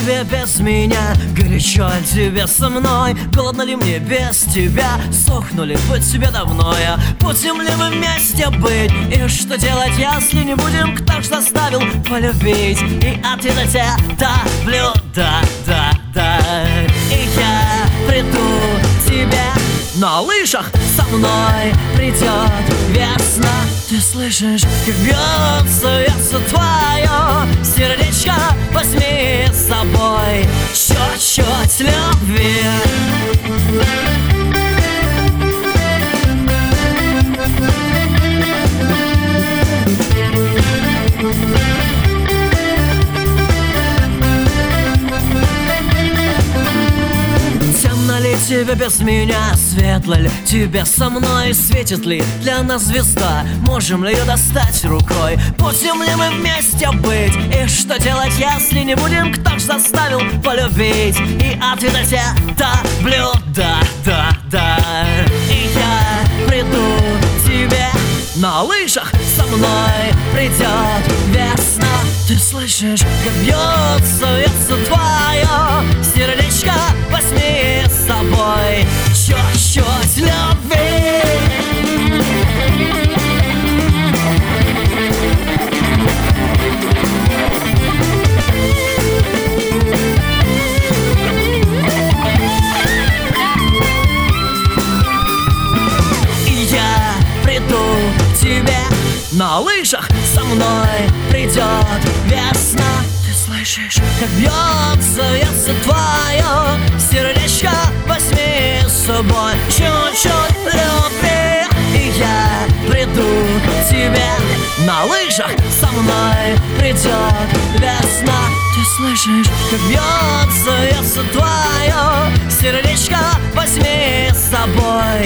тебе без меня? Горячо ли тебе со мной? Голодно ли мне без тебя? Сохнули быть тебе давно я Будем ли мы вместе быть? И что делать, если не будем? Кто ж заставил полюбить? И ответ от тебя давлю, да, да, да И я приду к тебе на лыжах со мной придет весна Слышишь, как бьется твое сердечко Возьми с собой тебе без меня? Светло ли тебе со мной? Светит ли для нас звезда? Можем ли ее достать рукой? Будем ли мы вместе быть? И что делать, если не будем? Кто ж заставил полюбить? И ответ от тебя давлю, да, да, да И я приду тебе на лыжах со мной придет весна Ты слышишь, как бьется, бьется на лыжах со мной придет весна. Ты слышишь, как бьется, бьется твое сердечко Возьми с собой. Чуть-чуть любви И я приду к тебе. На лыжах со мной придет весна. Ты слышишь, как бьется, бьется твое сердечко Возьми с собой